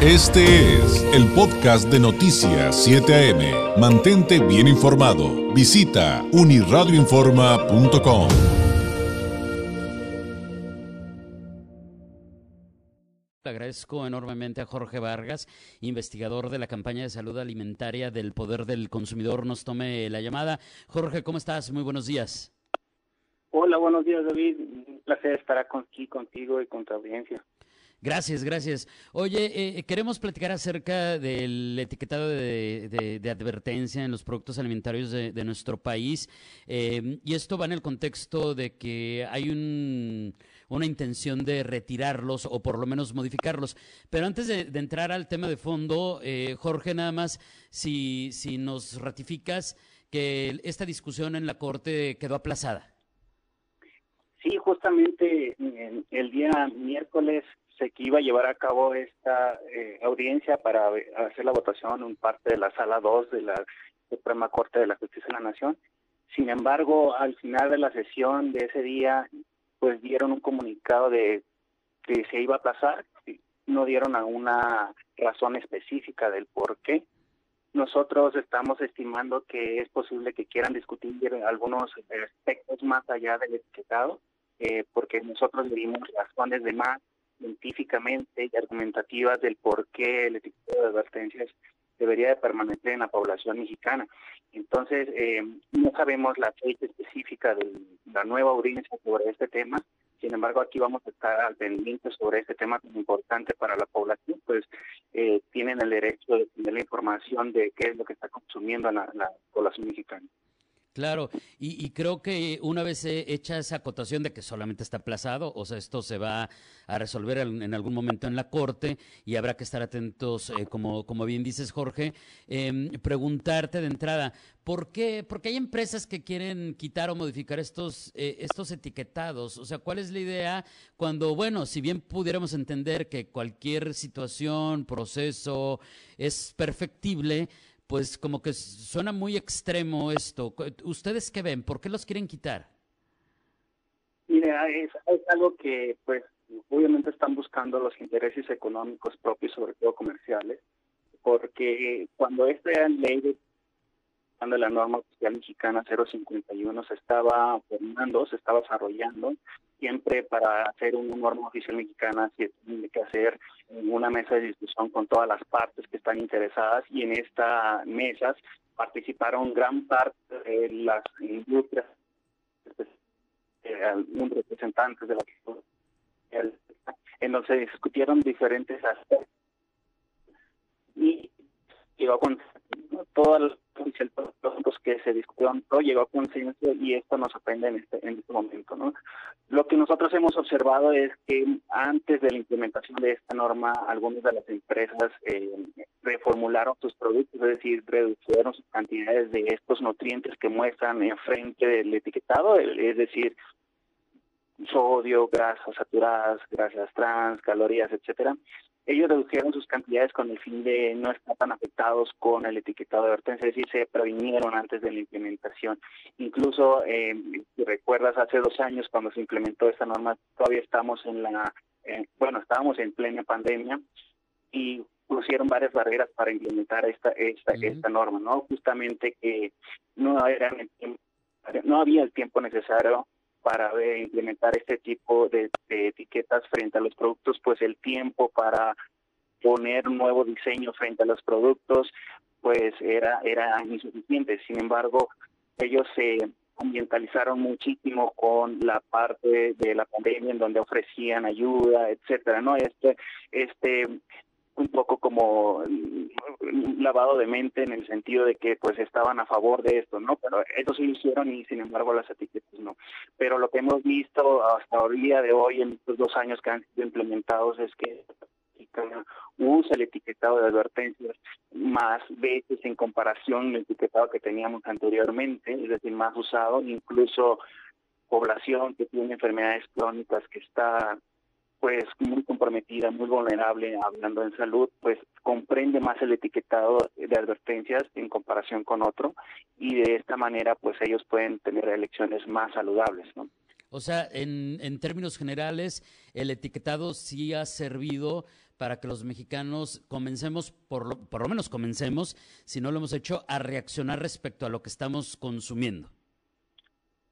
Este es el podcast de Noticias 7 AM. Mantente bien informado. Visita uniradioinforma.com. Agradezco enormemente a Jorge Vargas, investigador de la campaña de salud alimentaria del Poder del Consumidor, nos tome la llamada. Jorge, ¿cómo estás? Muy buenos días. Hola, buenos días, David. Un placer estar aquí contigo y con tu audiencia. Gracias, gracias. Oye, eh, queremos platicar acerca del etiquetado de, advertencia en los productos alimentarios de, nuestro país. Eh, y esto va en el contexto de que hay una intención de retirarlos o por lo menos modificarlos. Pero antes de, entrar al tema de fondo, eh, Jorge, nada más, si, si nos ratificas que esta discusión en la Corte quedó aplazada. Sí, justamente el día miércoles que iba a llevar a cabo esta eh, audiencia para hacer la votación en parte de la sala 2 de la Suprema Corte de la Justicia de la Nación. Sin embargo, al final de la sesión de ese día, pues dieron un comunicado de que se iba a aplazar, no dieron alguna razón específica del por qué. Nosotros estamos estimando que es posible que quieran discutir algunos aspectos más allá del etiquetado, eh, porque nosotros le dimos razones de más científicamente y argumentativas del por qué el etiquetado de advertencias debería de permanecer en la población mexicana. Entonces, eh, no sabemos la fecha específica de la nueva audiencia sobre este tema, sin embargo, aquí vamos a estar al pendiente sobre este tema tan importante para la población, pues eh, tienen el derecho de tener la información de qué es lo que está consumiendo la población mexicana. Claro, y, creo que una vez hecha esa acotación de que solamente está aplazado, o sea, esto se va a resolver en, algún momento en la Corte y habrá que estar atentos, eh, como, como bien dices, Jorge, em, preguntarte de entrada, ¿por qué? Porque hay empresas que quieren quitar o modificar estos, eh, estos etiquetados. O sea, ¿cuál es la idea cuando, bueno, si bien pudiéramos entender que cualquier situación, proceso es perfectible, pues como que suena muy extremo esto. ¿Ustedes qué ven? ¿Por qué los quieren quitar? Mira, es, algo que pues obviamente están buscando los intereses económicos propios, sobre todo comerciales, porque cuando esta ley cuando la norma oficial mexicana 051 se estaba formando, se estaba desarrollando, siempre para hacer una norma oficial mexicana se tiene que hacer una mesa de discusión con todas las partes que están interesadas y en estas mesas participaron gran parte de las industrias, eh, representantes de la en donde se discutieron diferentes aspectos. Y llegó con todas las que se discutieron todo llegó a consenso y esto nos sorprende en este, en este momento. ¿no? Lo que nosotros hemos observado es que antes de la implementación de esta norma, algunas de las empresas eh, reformularon sus productos, es decir, redujeron sus cantidades de estos nutrientes que muestran enfrente del etiquetado, es decir, sodio, grasas saturadas, grasas trans, calorías, etcétera, ellos redujeron sus cantidades con el fin de no estar tan afectados con el etiquetado de advertencia, es decir, se previnieron antes de la implementación. Incluso, eh, si recuerdas, hace dos años cuando se implementó esta norma, todavía estamos en la, bueno, estábamos en plena pandemia y pusieron varias barreras para implementar esta esta, esta norma, ¿no? Justamente que no era no había el tiempo necesario para implementar este tipo de, etiquetas frente a los productos, pues el tiempo para poner un nuevo diseño frente a los productos, pues era, era insuficiente. Sin embargo, ellos se ambientalizaron muchísimo con la parte de la pandemia en donde ofrecían ayuda, etcétera, ¿no? Este, este un poco como lavado de mente en el sentido de que pues estaban a favor de esto, ¿no? Pero ellos sí lo hicieron y sin embargo las etiquetas no. Pero lo que hemos visto hasta el día de hoy en estos dos años que han sido implementados es que usa el etiquetado de advertencias más veces en comparación al etiquetado que teníamos anteriormente, es decir, más usado, incluso población que tiene enfermedades crónicas que está pues muy comprometida, muy vulnerable, hablando en salud, pues comprende más el etiquetado de advertencias en comparación con otro y de esta manera pues ellos pueden tener elecciones más saludables, ¿no? O sea, en, en términos generales, el etiquetado sí ha servido para que los mexicanos comencemos, por lo, por lo menos comencemos, si no lo hemos hecho, a reaccionar respecto a lo que estamos consumiendo?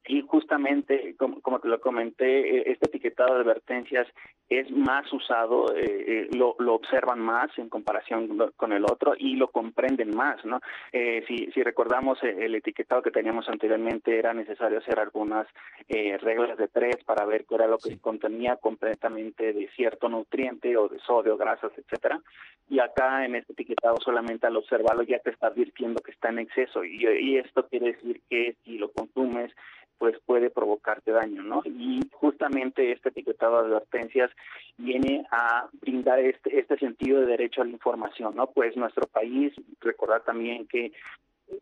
Y justamente, como, como, te lo comenté, e, este etiquetado de advertencias es más usado, eh, eh, lo, lo, observan más en comparación con el otro y lo comprenden más, ¿no? Eh, si, si recordamos eh, el etiquetado que teníamos anteriormente, era necesario hacer algunas eh, reglas de tres para ver qué era lo que sí. contenía completamente de cierto nutriente o de sodio, grasas, etcétera. Y acá en este etiquetado solamente al observarlo ya te está advirtiendo que está en exceso y, y esto quiere decir que si lo consumes pues puede provocarte daño, ¿no? Y justamente este etiquetado de advertencias viene a brindar este, este sentido de derecho a la información, ¿no? Pues nuestro país, recordar también que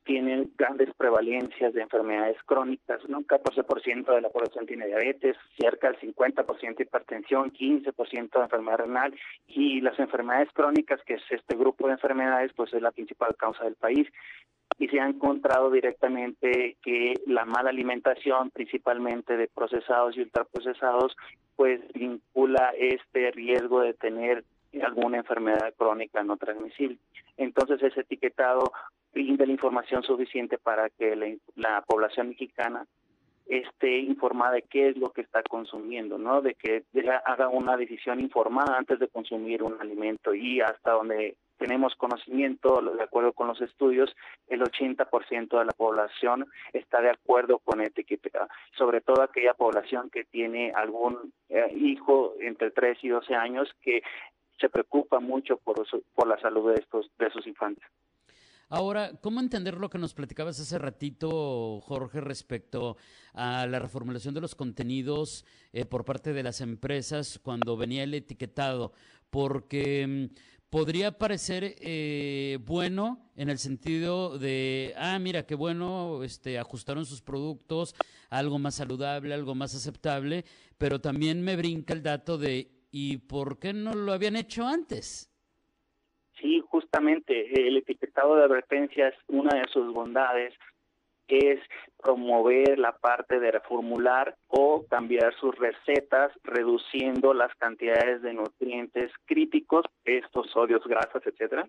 tiene grandes prevalencias de enfermedades crónicas, ¿no? 14% de la población tiene diabetes, cerca del 50% hipertensión, 15% de enfermedad renal y las enfermedades crónicas, que es este grupo de enfermedades, pues es la principal causa del país y se ha encontrado directamente que la mala alimentación, principalmente de procesados y ultraprocesados, pues vincula este riesgo de tener alguna enfermedad crónica no transmisible. Entonces, ese etiquetado brinda la información suficiente para que la, la población mexicana esté informada de qué es lo que está consumiendo, ¿no? De que haga una decisión informada antes de consumir un alimento y hasta donde tenemos conocimiento, de acuerdo con los estudios, el 80% de la población está de acuerdo con el etiquetado, sobre todo aquella población que tiene algún eh, hijo entre 3 y 12 años que se preocupa mucho por, su, por la salud de, estos, de sus infantes. Ahora, ¿cómo entender lo que nos platicabas hace ratito, Jorge, respecto a la reformulación de los contenidos eh, por parte de las empresas cuando venía el etiquetado? Porque podría parecer eh, bueno en el sentido de, ah, mira, qué bueno, este, ajustaron sus productos algo más saludable, algo más aceptable, pero también me brinca el dato de, ¿y por qué no lo habían hecho antes? Sí, justamente el etiquetado de advertencias, una de sus bondades es promover la parte de reformular o cambiar sus recetas, reduciendo las cantidades de nutrientes críticos, estos sodios, grasas, etcétera,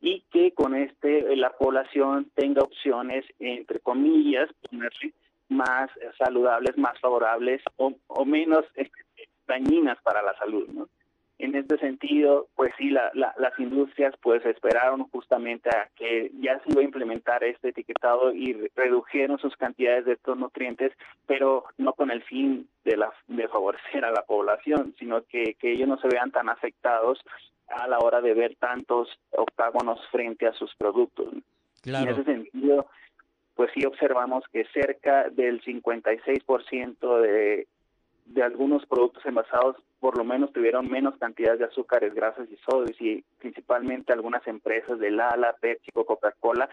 y que con este la población tenga opciones, entre comillas, más saludables, más favorables o, o menos dañinas para la salud, ¿no? En este sentido, pues sí, la, la, las industrias pues esperaron justamente a que ya se iba a implementar este etiquetado y redujeron sus cantidades de estos nutrientes, pero no con el fin de, la, de favorecer a la población, sino que, que ellos no se vean tan afectados a la hora de ver tantos octágonos frente a sus productos. Claro. En ese sentido, pues sí observamos que cerca del 56% de de algunos productos envasados por lo menos tuvieron menos cantidad de azúcares, grasas y sodios y principalmente algunas empresas de Lala, Pepsi, Coca-Cola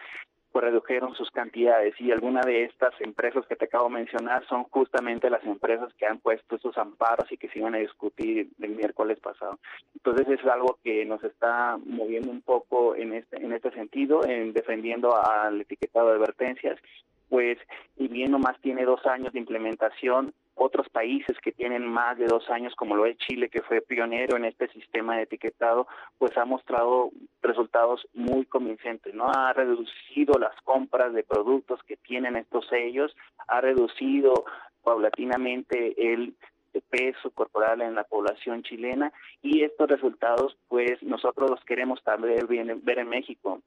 pues redujeron sus cantidades y algunas de estas empresas que te acabo de mencionar son justamente las empresas que han puesto esos amparos y que se iban a discutir el miércoles pasado. Entonces es algo que nos está moviendo un poco en este en este sentido, en defendiendo al etiquetado de advertencias, pues y bien nomás tiene dos años de implementación, otros países que tienen más de dos años, como lo es Chile, que fue pionero en este sistema de etiquetado, pues ha mostrado resultados muy convincentes, ¿no? Ha reducido las compras de productos que tienen estos sellos, ha reducido paulatinamente el peso corporal en la población chilena y estos resultados pues nosotros los queremos también ver en México.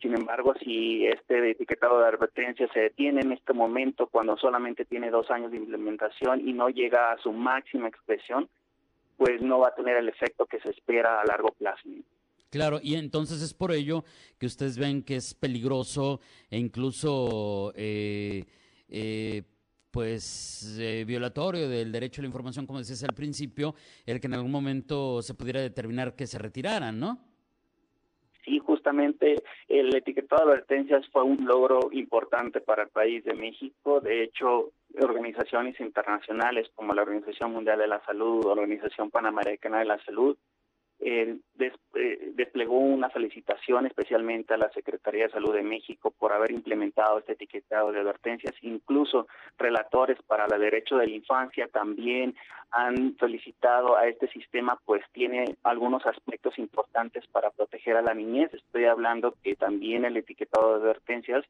Sin embargo, si este etiquetado de advertencia se detiene en este momento, cuando solamente tiene dos años de implementación y no llega a su máxima expresión, pues no va a tener el efecto que se espera a largo plazo. Claro, y entonces es por ello que ustedes ven que es peligroso e incluso, eh, eh, pues, eh, violatorio del derecho a la información, como decías al principio, el que en algún momento se pudiera determinar que se retiraran, ¿no? Sí, justamente el etiquetado de advertencias fue un logro importante para el país de México. De hecho, organizaciones internacionales como la Organización Mundial de la Salud Organización Panamericana de la Salud eh, des, eh, desplegó una felicitación especialmente a la Secretaría de Salud de México por haber implementado este etiquetado de advertencias. Incluso relatores para el derecho de la infancia también han felicitado a este sistema, pues tiene algunos aspectos importantes para proteger a la niñez. Estoy hablando que también el etiquetado de advertencias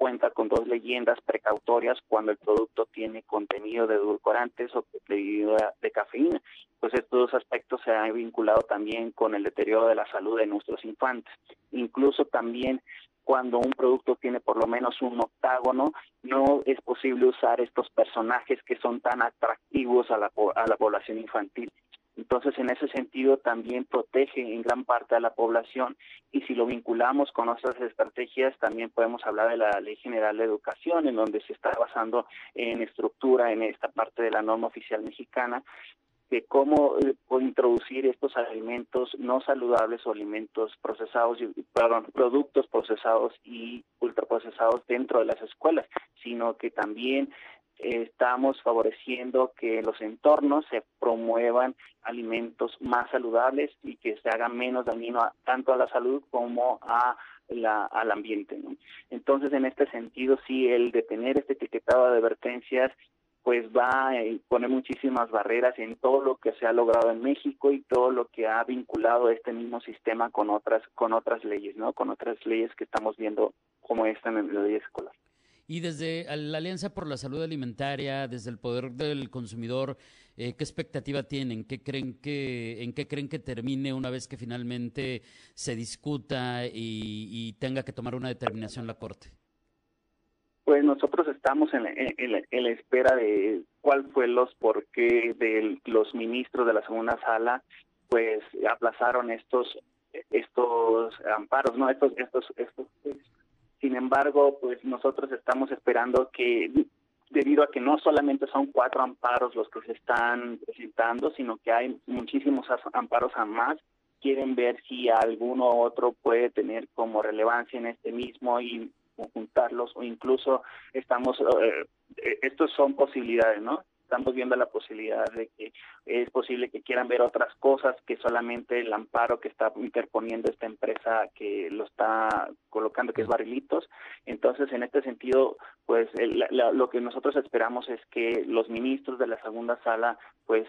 cuenta con dos leyendas precautorias cuando el producto tiene contenido de edulcorantes o contenido de cafeína. Pues estos dos aspectos se han vinculado también con el deterioro de la salud de nuestros infantes. Incluso también cuando un producto tiene por lo menos un octágono, no es posible usar estos personajes que son tan atractivos a la, a la población infantil. Entonces, en ese sentido, también protege en gran parte a la población. Y si lo vinculamos con otras estrategias, también podemos hablar de la Ley General de Educación, en donde se está basando en estructura en esta parte de la norma oficial mexicana, de cómo eh, introducir estos alimentos no saludables o alimentos procesados, perdón, productos procesados y ultraprocesados dentro de las escuelas, sino que también estamos favoreciendo que los entornos se promuevan alimentos más saludables y que se haga menos dañino tanto a la salud como a la, al ambiente. Entonces, en este sentido, sí, el de tener este etiquetado de advertencias pues va a poner muchísimas barreras en todo lo que se ha logrado en México y todo lo que ha vinculado este mismo sistema con otras con otras leyes, ¿no? Con otras leyes que estamos viendo como esta en la ley escolar. Y desde la Alianza por la Salud Alimentaria, desde el poder del consumidor, eh, ¿qué expectativa tienen? ¿Qué creen que, ¿En qué creen que termine una vez que finalmente se discuta y, tenga que tomar una determinación la Corte? Pues nosotros estamos en, la espera de cuál fue los por qué de los ministros de la segunda sala, pues aplazaron estos estos amparos, no estos estos estos sin embargo, pues nosotros estamos esperando que debido a que no solamente son cuatro amparos los que se están presentando, sino que hay muchísimos amparos a más, quieren ver si alguno otro puede tener como relevancia en este mismo y juntarlos o incluso estamos, eh, estos son posibilidades, ¿no? Estamos viendo la posibilidad de que es posible que quieran ver otras cosas que solamente el amparo que está interponiendo esta empresa que lo está colocando, que es Barrilitos. Entonces, en este sentido, pues lo que nosotros esperamos es que los ministros de la segunda sala, pues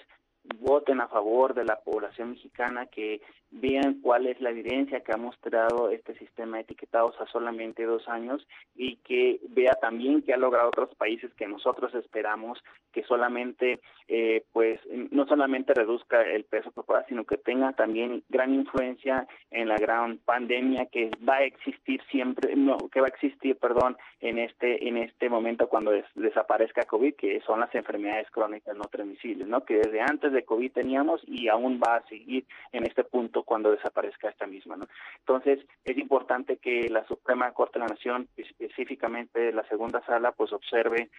voten a favor de la población mexicana, que vean cuál es la evidencia que ha mostrado este sistema de etiquetados a solamente dos años y que vea también que ha logrado otros países que nosotros esperamos que solamente, eh, pues, no solamente reduzca el peso corporal, sino que tenga también gran influencia en la gran pandemia que va a existir siempre, no, que va a existir, perdón, en este en este momento cuando desaparezca COVID, que son las enfermedades crónicas no transmisibles, ¿no? Que desde antes de COVID teníamos y aún va a seguir en este punto cuando desaparezca esta misma. Entonces, es importante que la Suprema Corte de la Nación, específicamente la segunda sala, pues observe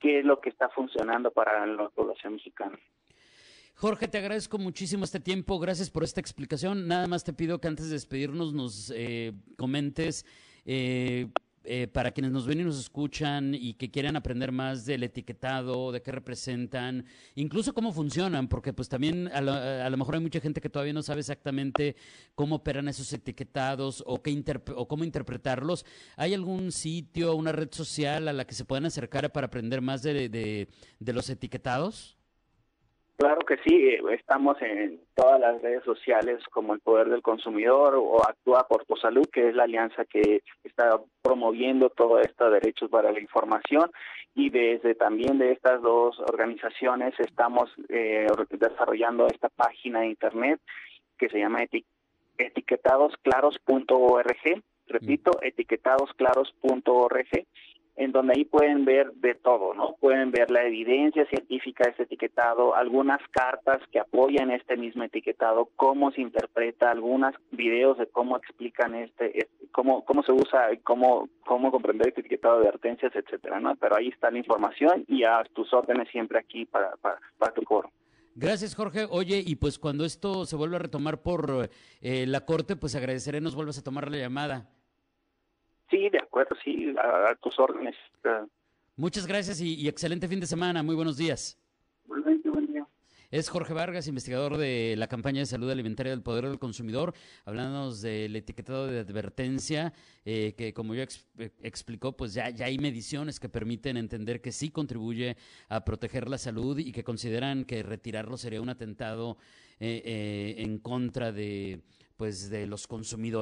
qué es lo que está funcionando para la población mexicana. Jorge, te agradezco muchísimo este tiempo. Gracias por esta explicación. Nada más te pido que antes de despedirnos nos eh, comentes eh, eh, para quienes nos ven y nos escuchan y que quieran aprender más del etiquetado, de qué representan, incluso cómo funcionan, porque pues también a lo, mejor hay mucha gente que todavía no sabe exactamente cómo operan esos etiquetados o, qué o cómo interpretarlos. ¿Hay algún sitio, una red social a la que se puedan acercar para aprender más de, de los etiquetados? Claro que sí, eh, estamos en todas las redes sociales como el Poder del Consumidor o Actúa por tu Salud, que es la alianza que está promoviendo todo estos derechos para la información. Y desde también de estas dos organizaciones estamos eh, desarrollando esta página de internet que se llama etiquetadosclaros.org, repito, mm. etiquetadosclaros.org en donde ahí pueden ver de todo, ¿no? Pueden ver la evidencia científica de este etiquetado, algunas cartas que apoyan este mismo etiquetado, cómo se interpreta, algunos videos de cómo explican este, cómo cómo se usa, cómo cómo comprender este etiquetado de advertencias, etcétera, ¿no? Pero ahí está la información y a tus órdenes siempre aquí para, para, para tu coro. Gracias, Jorge. Oye, y pues cuando esto se vuelva a retomar por eh, la corte, pues agradeceré nos vuelvas a tomar la llamada. Sí, de acuerdo, sí, a, tus órdenes. Muchas gracias y, excelente fin de semana. Muy buenos días. buen día. Es Jorge Vargas, investigador de la campaña de salud alimentaria del poder del consumidor, hablándonos del etiquetado de advertencia, eh, que como yo explicó, pues ya, ya hay mediciones que permiten entender que sí contribuye a proteger la salud y que consideran que retirarlo sería un atentado eh, eh, en contra de, pues, de los consumidores.